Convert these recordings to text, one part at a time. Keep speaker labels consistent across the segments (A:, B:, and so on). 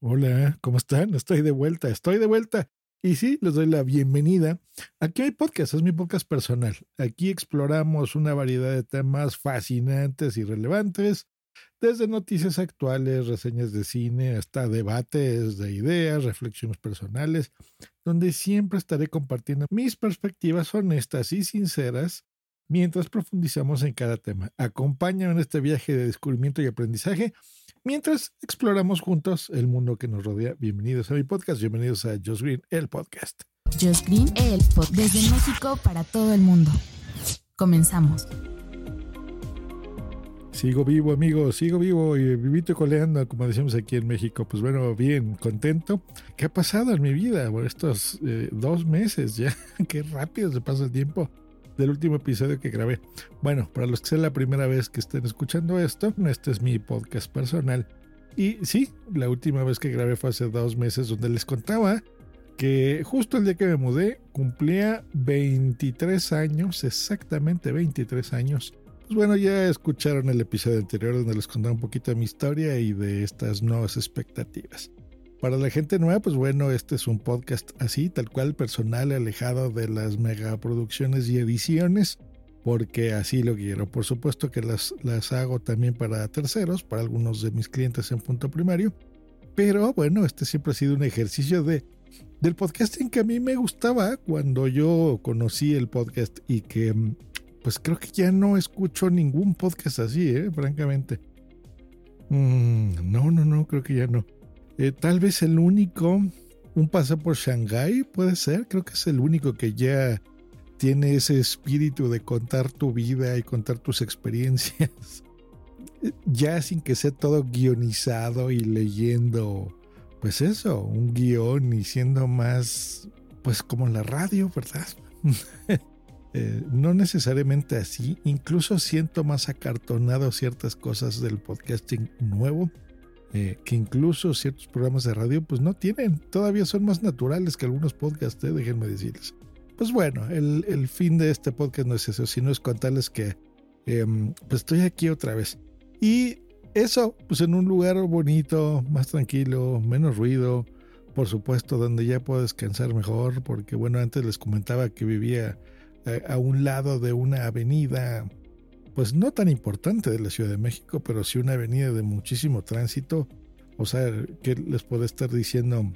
A: Hola, ¿cómo están? Estoy de vuelta, estoy de vuelta. Y sí, les doy la bienvenida. Aquí hay podcast, es mi podcast personal. Aquí exploramos una variedad de temas fascinantes y relevantes, desde noticias actuales, reseñas de cine, hasta debates de ideas, reflexiones personales, donde siempre estaré compartiendo mis perspectivas honestas y sinceras mientras profundizamos en cada tema. Acompáñame en este viaje de descubrimiento y aprendizaje mientras exploramos juntos el mundo que nos rodea. Bienvenidos a mi podcast, bienvenidos a Just Green, el podcast.
B: Just Green, el podcast desde México para todo el mundo. Comenzamos.
A: Sigo vivo, amigos, sigo vivo y vivito y coleando, como decimos aquí en México. Pues bueno, bien, contento. ¿Qué ha pasado en mi vida? Bueno, estos eh, dos meses ya, qué rápido se pasa el tiempo del último episodio que grabé. Bueno, para los que sea la primera vez que estén escuchando esto, este es mi podcast personal. Y sí, la última vez que grabé fue hace dos meses donde les contaba que justo el día que me mudé cumplía 23 años, exactamente 23 años. Pues bueno, ya escucharon el episodio anterior donde les contaba un poquito mi historia y de estas nuevas expectativas. Para la gente nueva, pues bueno, este es un podcast así, tal cual, personal, alejado de las megaproducciones y ediciones, porque así lo quiero. Por supuesto que las, las hago también para terceros, para algunos de mis clientes en punto primario, pero bueno, este siempre ha sido un ejercicio de del podcasting que a mí me gustaba cuando yo conocí el podcast y que pues creo que ya no escucho ningún podcast así, ¿eh? francamente. Mm, no, no, no, creo que ya no. Eh, tal vez el único, un paseo por Shanghai puede ser, creo que es el único que ya tiene ese espíritu de contar tu vida y contar tus experiencias, ya sin que sea todo guionizado y leyendo, pues eso, un guion y siendo más, pues como la radio, ¿verdad? Eh, no necesariamente así, incluso siento más acartonado ciertas cosas del podcasting nuevo eh, que incluso ciertos programas de radio pues no tienen, todavía son más naturales que algunos podcasts, eh, déjenme decirles. Pues bueno, el, fin de este podcast no es eso, sino es contarles que em, pues estoy aquí otra vez. Y eso, pues en un lugar bonito, más tranquilo, menos ruido, por supuesto, donde ya puedo descansar mejor, porque bueno, antes les comentaba que vivía eh, a un lado de una avenida pues no tan importante de la Ciudad de México, pero sí una avenida de muchísimo tránsito. O sea, ¿qué les puedo estar diciendo?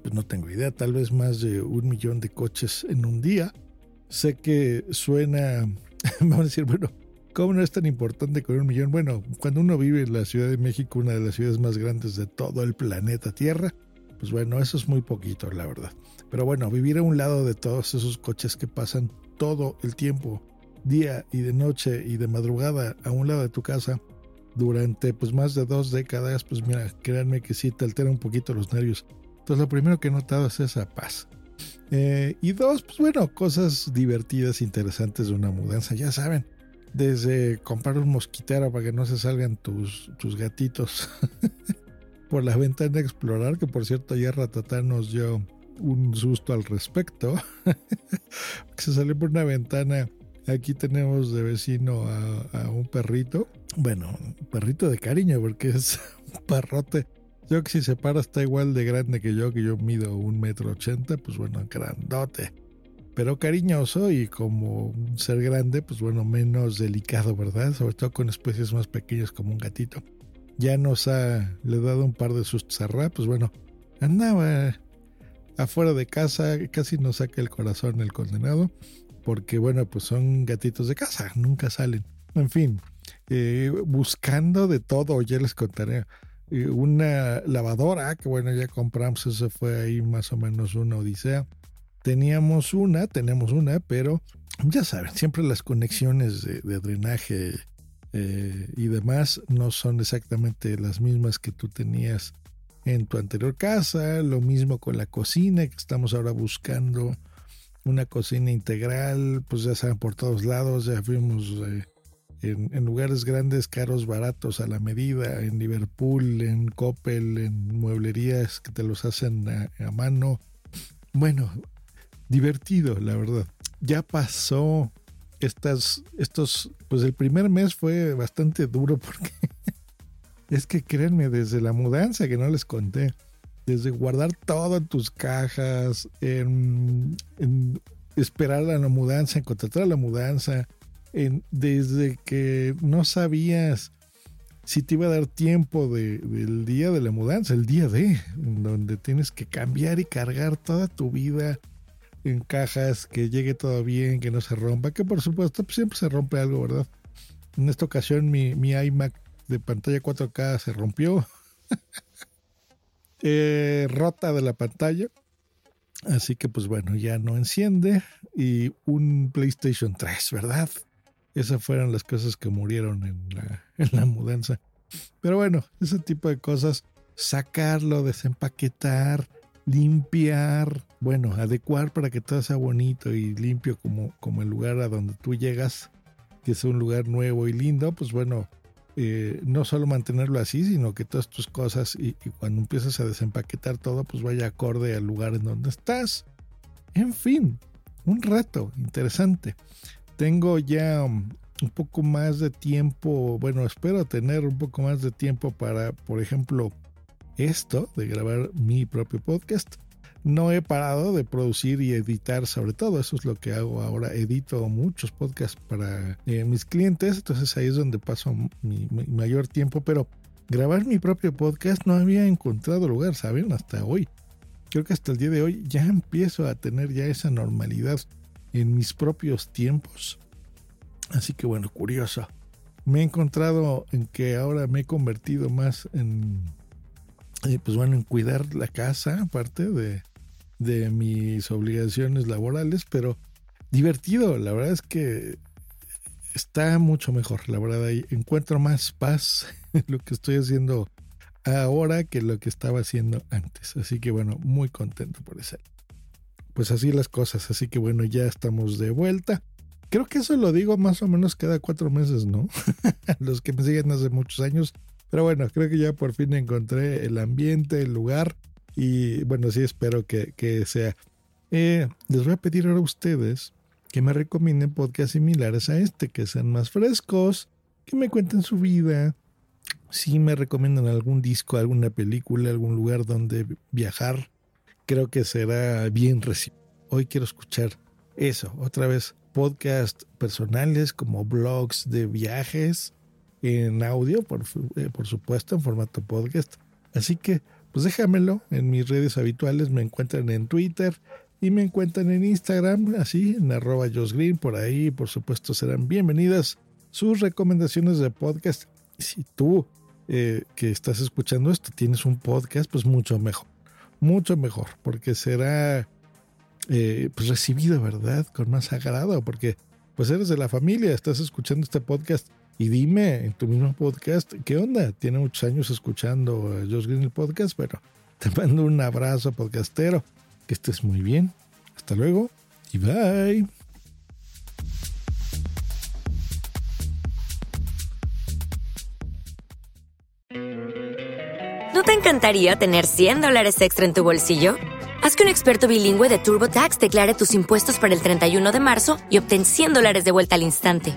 A: Pues no tengo idea, tal vez más de un millón de coches en un día. Sé que suena, vamos a decir, bueno, ¿cómo no es tan importante con un millón? Bueno, cuando uno vive en la Ciudad de México, una de las ciudades más grandes de todo el planeta Tierra, pues bueno, eso es muy poquito, la verdad. Pero bueno, vivir a un lado de todos esos coches que pasan todo el tiempo día y de noche y de madrugada a un lado de tu casa durante pues más de dos décadas, pues mira, créanme que sí te altera un poquito los nervios. Entonces lo primero que he notado es esa paz. Eh, y dos, pues bueno, cosas divertidas, interesantes de una mudanza, ya saben. Desde comprar un mosquitero para que no se salgan tus, tus gatitos por la ventana a explorar, que por cierto ayer Ratatá nos dio un susto al respecto. se salió por una ventana Aquí tenemos de vecino a, un perrito. Bueno, un perrito de cariño porque es un perrote. Yo que si se para está igual de grande que yo, que yo mido un metro ochenta, pues bueno, grandote. Pero cariñoso y como un ser grande, pues bueno, menos delicado, ¿verdad? Sobre todo con especies más pequeñas como un gatito. Ya nos ha le dado un par de sustos a pues bueno, andaba afuera de casa, casi nos saca el corazón el condenado porque bueno, pues son gatitos de casa, nunca salen. En fin, eh, buscando de todo, ya les contaré. Eh, una lavadora, que bueno, ya compramos, eso fue ahí más o menos una odisea. Teníamos una, tenemos una, pero ya saben, siempre las conexiones de, drenaje eh, y demás no son exactamente las mismas que tú tenías en tu anterior casa. Lo mismo con la cocina, que estamos ahora buscando una cocina integral, pues ya saben, por todos lados, ya fuimos eh, en, lugares grandes, caros, baratos, a la medida, en Liverpool, en Coppel, en mueblerías que te los hacen a, a mano. Bueno, divertido, la verdad. Ya pasó estas, estos, pues el primer mes fue bastante duro porque es que créanme, desde la mudanza que no les conté, desde guardar todo en tus cajas, en, esperar a la mudanza, en contratar a la mudanza, en, desde que no sabías si te iba a dar tiempo de, del día de la mudanza, el día de, donde tienes que cambiar y cargar toda tu vida en cajas, que llegue todo bien, que no se rompa, que por supuesto pues, siempre se rompe algo, ¿verdad? En esta ocasión mi, mi iMac de pantalla 4K se rompió. eh, rota de la pantalla. Así que pues bueno, ya no enciende. Y un PlayStation 3, ¿verdad? Esas fueron las cosas que murieron en la, en la mudanza. Pero bueno, ese tipo de cosas, sacarlo, desempaquetar, limpiar, bueno, adecuar para que todo sea bonito y limpio como, como el lugar a donde tú llegas, que es un lugar nuevo y lindo, pues bueno, eh, no solo mantenerlo así, sino que todas tus cosas y, cuando empiezas a desempaquetar todo, pues vaya acorde al lugar en donde estás. En fin, un reto interesante. Tengo ya um, un poco más de tiempo, bueno, espero tener un poco más de tiempo para, por ejemplo, esto de grabar mi propio podcast no he parado de producir y editar sobre todo. Eso es lo que hago ahora. Edito muchos podcasts para eh, mis clientes. Entonces ahí es donde paso mi, mayor tiempo. Pero grabar mi propio podcast no había encontrado lugar, ¿saben? Hasta hoy. Creo que hasta el día de hoy ya empiezo a tener ya esa normalidad en mis propios tiempos. Así que bueno, curioso. Me he encontrado en que ahora me he convertido más en, eh, pues bueno, en cuidar la casa, aparte de, de mis obligaciones laborales, pero divertido, la verdad es que está mucho mejor, la verdad, ahí encuentro más paz en lo que estoy haciendo ahora que lo que estaba haciendo antes, así que bueno, muy contento por eso. Pues así las cosas, así que bueno, ya estamos de vuelta. Creo que eso lo digo más o menos cada cuatro meses, ¿no? Los que me siguen hace muchos años. Pero bueno, creo que ya por fin encontré el ambiente, el lugar y bueno, sí espero que, sea. Eh, les voy a pedir ahora a ustedes que me recomienden podcasts similares a este, que sean más frescos, que me cuenten su vida. Si me recomiendan algún disco, alguna película, algún lugar donde viajar, creo que será bien recibido. Hoy quiero escuchar eso, otra vez, podcasts personales como blogs de viajes en audio, por, eh, por supuesto, en formato podcast. Así que pues déjamelo en mis redes habituales. Me encuentran en Twitter y me encuentran en Instagram, así, en arroba Green. Por ahí, por supuesto, serán bienvenidas sus recomendaciones de podcast. Si tú eh, que estás escuchando esto tienes un podcast, pues mucho mejor. Mucho mejor, porque será eh, pues recibido, ¿verdad? Con más agrado, porque pues eres de la familia, estás escuchando este podcast y dime en tu mismo podcast, ¿qué onda? Tiene muchos años escuchando a Josh Green el podcast. Bueno, te mando un abrazo podcastero. Que estés muy bien. Hasta luego y bye.
C: ¿No te encantaría tener 100 dólares extra en tu bolsillo? Haz que un experto bilingüe de TurboTax declare tus impuestos para el 31 de marzo y obtén 100 dólares de vuelta al instante.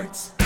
D: Parts.